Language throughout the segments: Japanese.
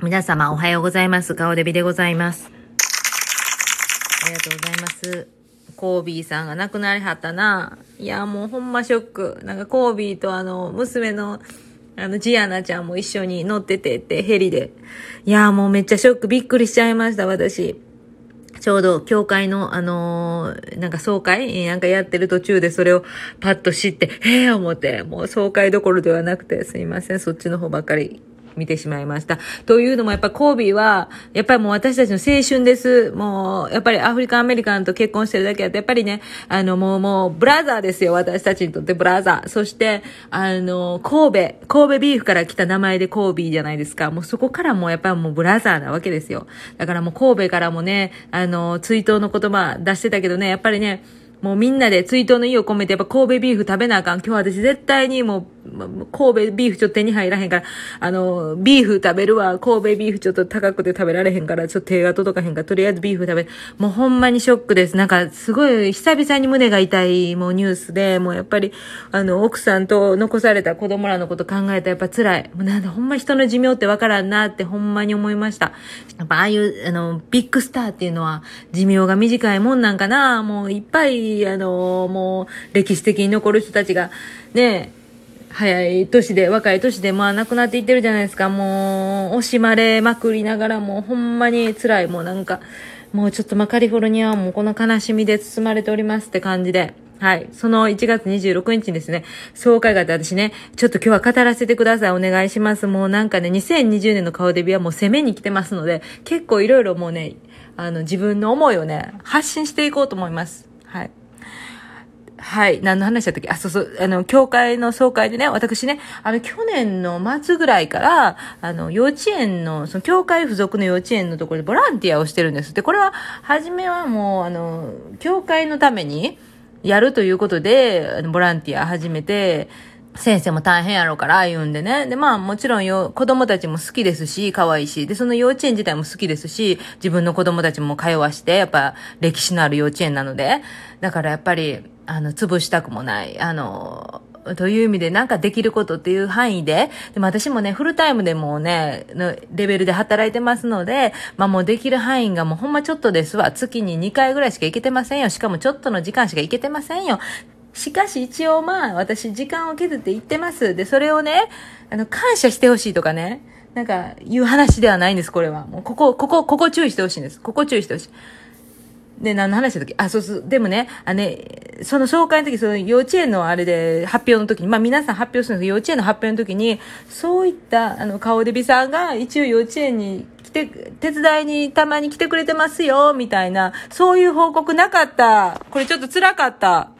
皆様おはようございます。顔デビでございます。ありがとうございます。コービーさんが亡くなりはったな。いや、もうほんまショック。なんかコービーとあの、娘の、あの、ジアナちゃんも一緒に乗っててって、ヘリで。いや、もうめっちゃショック。びっくりしちゃいました、私。ちょうど、教会の、あのーなんか総会なんかやってる途中でそれをパッと知って、へえ思って、もう総会どころではなくて、すいません、そっちの方ばっかり見てしまいました。というのもやっぱコービーは、やっぱりもう私たちの青春です。もう、やっぱりアフリカンアメリカンと結婚してるだけあって、やっぱりね、あのもうもう、ブラザーですよ、私たちにとってブラザー。そして、あの、神戸、神戸ビーフから来た名前でコービーじゃないですか。もうそこからもうやっぱりもうブラザーなわけですよ。だからもう神戸からもね、あの、追悼の言葉出してたけどね、やっぱりね、もうみんなで追悼の意を込めて、やっぱ神戸ビーフ食べなあかん。今日私絶対にもう、神戸ビーフちょっと手に入らへんから、あの、ビーフ食べるわ。神戸ビーフちょっと高くて食べられへんから、ちょっと手が届かへんから、とりあえずビーフ食べる。もうほんまにショックです。なんか、すごい久々に胸が痛い、もうニュースで、もうやっぱり、あの、奥さんと残された子供らのこと考えたらやっぱ辛い。もうなんだ、ほんま人の寿命ってわからんなってほんまに思いました。やっぱああいう、あの、ビッグスターっていうのは寿命が短いもんなんかな。もういっぱい、あの、もう歴史的に残る人たちが、ね、早い年で、若い年で、まあ亡くなっていってるじゃないですか。もう、惜しまれまくりながら、もうほんまに辛い。もうなんか、もうちょっとまカリフォルニアはもうこの悲しみで包まれておりますって感じで。はい。その1月26日にですね、総会があって私ね、ちょっと今日は語らせてください。お願いします。もうなんかね、2020年の顔デビューはもう攻めに来てますので、結構いろいろもうね、あの、自分の思いをね、発信していこうと思います。はい。何の話だったっけ？あ、そうそう。あの、教会の総会でね、私ね、あの、去年の末ぐらいから、あの、幼稚園の、その、教会付属の幼稚園のところでボランティアをしてるんです。で、これは、初めはもう、あの、教会のために、やるということで、あのボランティア始めて、先生も大変やろうから、言うんでね。で、まあもちろんよ、子供たちも好きですし、可愛いし、で、その幼稚園自体も好きですし、自分の子供たちも通わして、やっぱ歴史のある幼稚園なので、だからやっぱり、あの、潰したくもない。あの、という意味でなんかできることっていう範囲で、でも私もね、フルタイムでもね、のレベルで働いてますので、まあもうできる範囲がもうほんまちょっとですわ。月に2回ぐらいしか行けてませんよ。しかもちょっとの時間しか行けてませんよ。しかし一応まあ私時間を削って行ってます。で、それをね、あの、感謝してほしいとかね、なんか言う話ではないんです、これは。もうここ、ここ、ここ注意してほしいんです。ここ注意してほしい。で、何の話した時あ、そうそう。でもね、あね、その紹介の時、その幼稚園のあれで発表の時に、まあ皆さん発表するんですけど、幼稚園の発表の時に、そういった、あの、顔デビさんが一応幼稚園に来て、手伝いにたまに来てくれてますよ、みたいな、そういう報告なかった。これちょっと辛かった。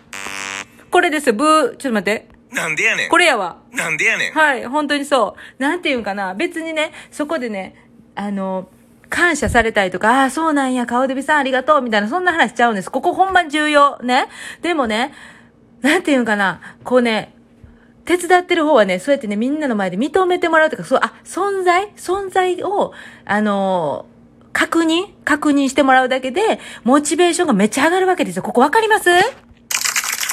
これですよ、ブー。ちょっと待って。なんでやねん。これやわ。なんでやねん。はい、本当にそう。なんていうんかな。別にね、そこでね、あの、感謝されたりとか、ああ、そうなんや、顔デビさんありがとう、みたいな、そんな話しちゃうんです。ここほんま重要。ね。でもね、なんていうんかな。こうね、手伝ってる方はね、そうやってね、みんなの前で認めてもらうとか、そう、あ、存在？存在を、あの確認？確認してもらうだけで、モチベーションがめっちゃ上がるわけですよ。ここわかります？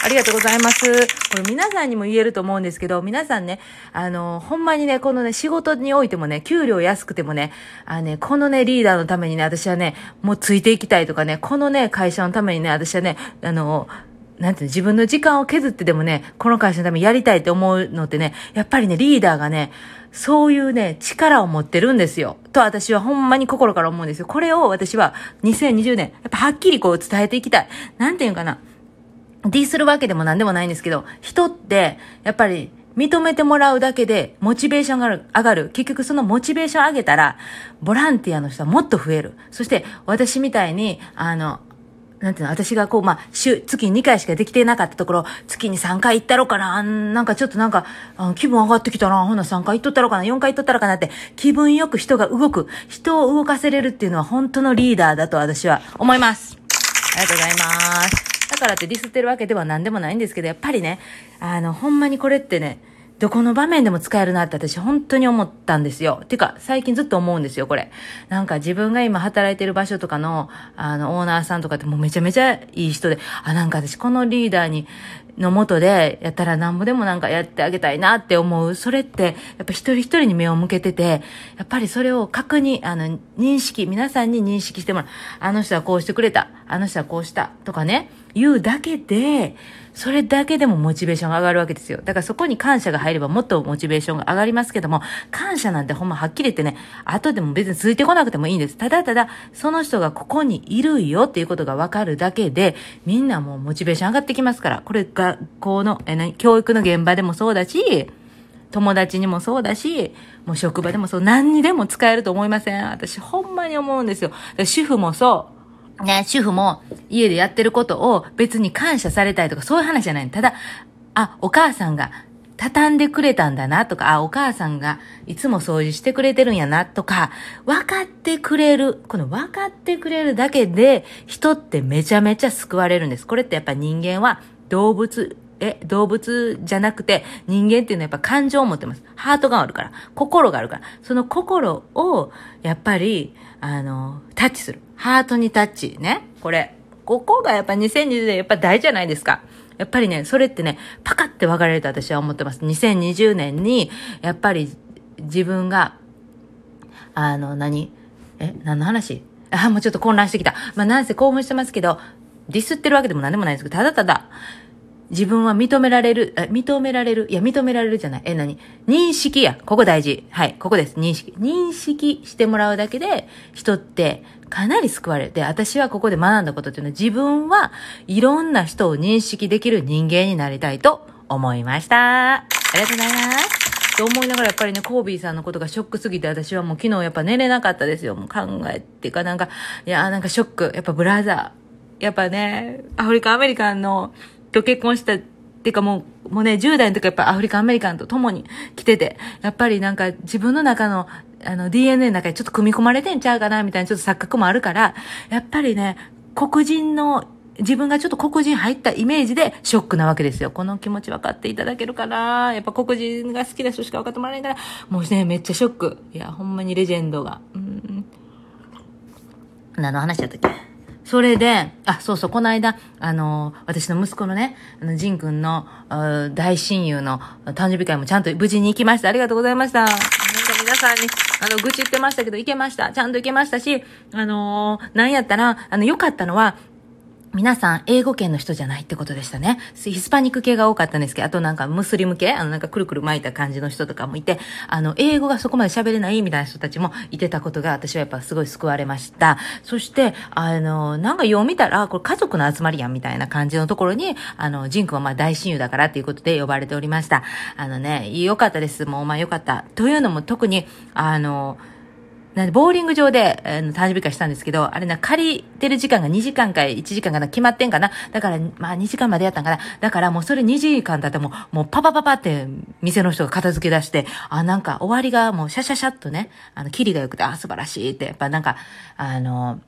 ありがとうございます。これ皆さんにも言えると思うんですけど、皆さんね、あの、ほんまにね、このね、仕事においてもね、給料安くてもね、あのね、このね、リーダーのためにね、私はね、もうついていきたいとかね、このね、会社のためにね、私はね、あの、なんていうの、自分の時間を削ってでもね、この会社のためにやりたいって思うのってね、やっぱりね、リーダーがね、そういうね、力を持ってるんですよ。と私はほんまに心から思うんですよ。これを私は2020年、やっぱはっきりこう伝えていきたい。なんていうかな。ディスるわけでも何でもないんですけど、人って、やっぱり、認めてもらうだけで、モチベーションが上がる。結局そのモチベーション上げたら、ボランティアの人はもっと増える。そして、私みたいに、あの、なんていうの、私がこう、まあ、週、月2回しかできてなかったところ、月に3回行ったろうかな、なんかちょっとなんか、気分上がってきたな、ほな3回行っとったろうかな、4回行っとったろかなって、気分よく人が動く、人を動かせれるっていうのは本当のリーダーだと私は思います。ありがとうございます。だからってディスってるわけでは何でもないんですけど、やっぱりね、あの、ほんまにこれってね、どこの場面でも使えるなって私本当に思ったんですよ。てか、最近ずっと思うんですよ、これ。なんか自分が今働いてる場所とかの、あの、オーナーさんとかってもうめちゃめちゃいい人で、あ、なんか私このリーダーにのもとでやったらなんぼでもなんかやってあげたいなって思う。それって、やっぱ一人一人に目を向けてて、やっぱりそれを確認、あの、認識、皆さんに認識してもらう。あの人はこうしてくれた。あの人はこうした。とかね、言うだけで、それだけでもモチベーションが上がるわけですよ。だからそこに感謝が入ればもっとモチベーションが上がりますけども、感謝なんてほんまはっきり言ってね、後でも別についてこなくてもいいんです。ただただ、その人がここにいるよっていうことがわかるだけで、みんなもうモチベーション上がってきますから、これ学校の、え、ね、教育の現場でもそうだし、友達にもそうだし、もう職場でもそう、何にでも使えると思いません？私ほんまに思うんですよ。主婦もそう。ね、主婦も家でやってることを別に感謝されたいとかそういう話じゃない。ただ、あ、お母さんが畳んでくれたんだなとか、あ、お母さんがいつも掃除してくれてるんやなとか、分かってくれる。この分かってくれるだけで人ってめちゃめちゃ救われるんです。これってやっぱ人間は動物、え、動物じゃなくて人間っていうのはやっぱ感情を持ってます。ハートがあるから。心があるから。その心をやっぱり、あの、タッチする。ハートにタッチね。これ。ここがやっぱ2020年やっぱ大事じゃないですか。やっぱりね、それってね、パカって分かれると私は思ってます。2020年に、やっぱり自分が、あの、何？え、何の話？あ、もうちょっと混乱してきた。まあ、なんせ興奮してますけど、ディスってるわけでも何でもないんですけど、ただただ、自分は認められる、え、認められる、いや、認められるじゃない。え、何？認識や。ここ大事。はい、ここです。認識。認識してもらうだけで、人ってかなり救われる。で、私はここで学んだことっていうのは、自分はいろんな人を認識できる人間になりたいと思いました。ありがとうございます。と思いながらやっぱりね、コービーさんのことがショックすぎて、私はもう昨日やっぱ寝れなかったですよ。もう考えてかなんか、いや、なんかショック。やっぱブラザー。やっぱね、アフリカアメリカンのと結婚したっていうかもう、もうね、10代の時やっぱアフリカンアメリカンと共に来てて、やっぱりなんか自分の中の、あの DNA の中にちょっと組み込まれてんちゃうかなみたいなちょっと錯覚もあるから、やっぱりね、黒人の自分がちょっと黒人入ったイメージでショックなわけですよ。この気持ち分かっていただけるかな？やっぱ黒人が好きな人しか分かってもらえないから、もうね、めっちゃショック。いや、ほんまにレジェンドが。うん。何の話だったっけ？それで、あ、そうそう、この間、あの、私の息子のね、あの、ジン君の、大親友の誕生日会もちゃんと無事に行きました。ありがとうございました。なんか皆さんに、あの、愚痴言ってましたけど、行けました。ちゃんと行けましたし、あのー、なんやったら、あの、良かったのは、皆さん、英語圏の人じゃないってことでしたね。ヒスパニック系が多かったんですけど、あとなんかムスリム系、あのなんかくるくる巻いた感じの人とかもいて、あの、英語がそこまで喋れないみたいな人たちもいてたことが私はやっぱすごい救われました。そして、あの、なんか読みたら、これ家族の集まりやんみたいな感じのところに、あの、ジンクはまあ大親友だからっていうことで呼ばれておりました。あのね、良かったです。もうお前良かった。というのも特に、あの、なんで、ボーリング場で、あの、誕生日会したんですけど、あれな、借りてる時間が2時間か1時間かな、決まってんかな。だから、まあ2時間までやったんかな。だからもうそれ2時間経っても、もうパパパパって店の人が片付け出して、あ、なんか終わりがもうシャシャシャっとね、あの、キリが良くて、あ、素晴らしいって、やっぱなんか、あの、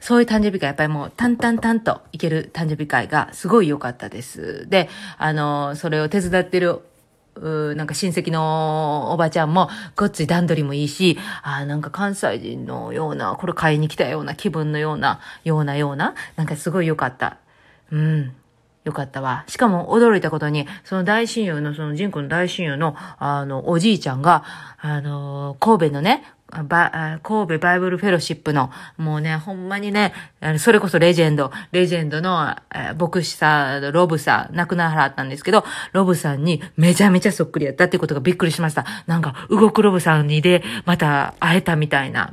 そういう誕生日会、やっぱりもう、淡々々といける誕生日会がすごい良かったです。で、あの、それを手伝ってるうなんか親戚のおばちゃんも、ごっつい段取りもいいし、あなんか関西人のような、これ買いに来たような気分のような、ようなような、なんかすごい良かった。うん。良かったわ。しかも驚いたことに、その大親友の、そのジンコの大親友の、あの、おじいちゃんが、あの、神戸のね、ば、神戸バイブルフェロシップの、もうね、ほんまにね、それこそレジェンド、レジェンドの、牧師さん、ロブさん、亡くならはったんですけど、ロブさんにめちゃめちゃそっくりやったっていうことがびっくりしました。なんか、動くロブさんにで、また会えたみたいな。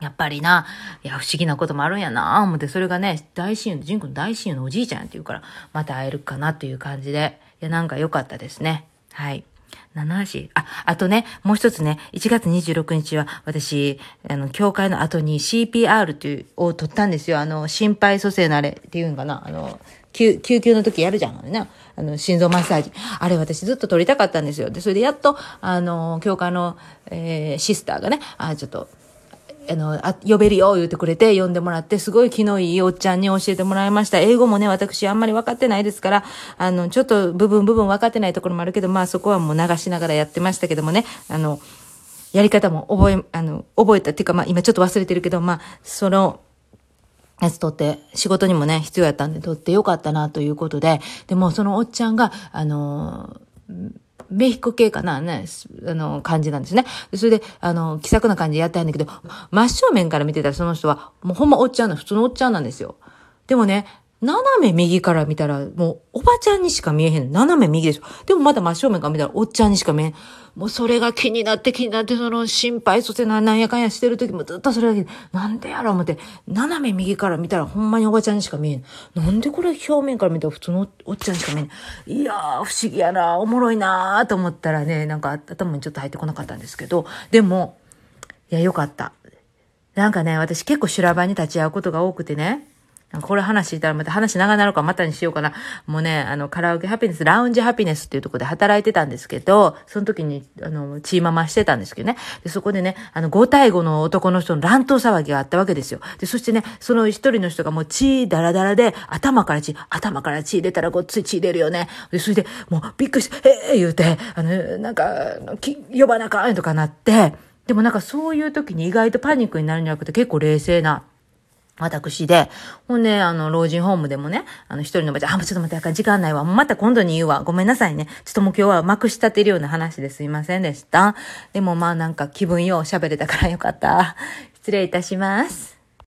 やっぱりな、いや、不思議なこともあるんやな、思って、それがね、大親友、ジンクの大親友のおじいちゃんって言うから、また会えるかなっていう感じで、いや、なんか良かったですね。はい。七足あ、あとね、もう一つね、1月26日は私、あの、教会の後に CPR という、を取ったんですよ。あの、心肺蘇生のあれっていうんかな。あの、救、救急の時やるじゃん。あね。あの、心臓マッサージ。あれ私ずっと取りたかったんですよ。で、それでやっと、あの、教会の、えー、シスターがね、あ、ちょっと、あの、あ、呼べるよ、言ってくれて、呼んでもらって、すごい気のいいおっちゃんに教えてもらいました。英語もね、私あんまり分かってないですから、あの、ちょっと部分部分分かってないところもあるけど、まあそこはもう流しながらやってましたけどもね、あの、やり方も覚え、あの、覚えたっていうか、まあ今ちょっと忘れてるけど、まあ、その、やつ取って、仕事にもね、必要やったんで取ってよかったなということで、でもそのおっちゃんが、あの、メヒコ系かなね、あの、感じなんですね。それで、あの、気さくな感じでやったんだけど、真正面から見てたらその人は、もうほんまおっちゃんの、普通のおっちゃんなんですよ。でもね、斜め右から見たら、もう、おばちゃんにしか見えへん。斜め右ですよ。でもまだ真正面から見たら、おっちゃんにしか見えん。もうそれが気になって気になって、その心配、そしてなんやかんやしてる時もずっとそれだけなんでやろう思って、斜め右から見たらほんまにおばちゃんにしか見えん。なんでこれ表面から見たら普通のおっちゃんにしか見えん。いやー、不思議やな、おもろいなーと思ったらね、なんか頭にちょっと入ってこなかったんですけど、でも、いや、よかった。なんかね、私結構修羅場に立ち会うことが多くてね、これ話したらまた話長なるかまたにしようかな。もうね、あの、カラオケハピネス、ラウンジハピネスっていうとこで働いてたんですけど、その時に、あの、チーママしてたんですけどね。で、そこでね、あの、5対5の男の人の乱闘騒ぎがあったわけですよ。で、そしてね、その一人の人がもう血ダラダラで、頭から血、頭から血出たらごっつい血出るよね。で、それで、もうびっくりして、ええー、言うて、あの、なんか、き呼ばなかんとかなって、でもなんかそういう時に意外とパニックになるんじゃなくて結構冷静な、私で、ほんで、あの、老人ホームでもね、あの、一人のおばちゃん、あ、もうちょっと待って、時間ないわ。また今度に言うわ。ごめんなさいね。ちょっともう今日はまくし立てるような話ですいませんでした。でもまあなんか気分よう喋れたからよかった。失礼いたします。